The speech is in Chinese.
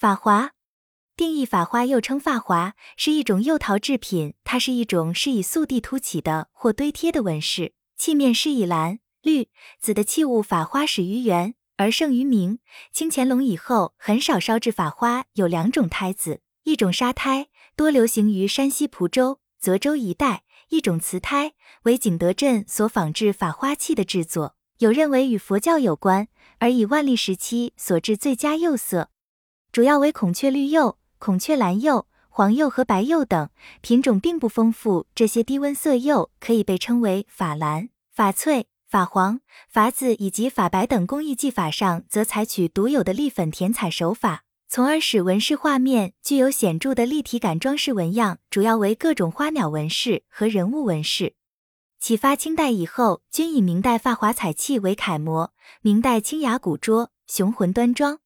法华定义：法花又称发华，是一种釉陶制品，它是一种是以素地凸起的或堆贴的纹饰。器面施以蓝、绿、紫的器物，法花始于元而盛于明。清乾隆以后，很少烧制法花，有两种胎子，一种砂胎，多流行于山西蒲州、泽州一带；一种瓷胎，为景德镇所仿制法花器的制作。有认为与佛教有关，而以万历时期所制最佳釉色，主要为孔雀绿釉、孔雀蓝釉、黄釉和白釉等，品种并不丰富。这些低温色釉可以被称为法蓝、法翠、法黄、法紫以及法白等。工艺技法上，则采取独有的立粉填彩手法，从而使纹饰画面具有显著的立体感。装饰纹样主要为各种花鸟纹饰和人物纹饰。启发清代以后，均以明代发华彩器为楷模。明代清雅古拙，雄浑端庄。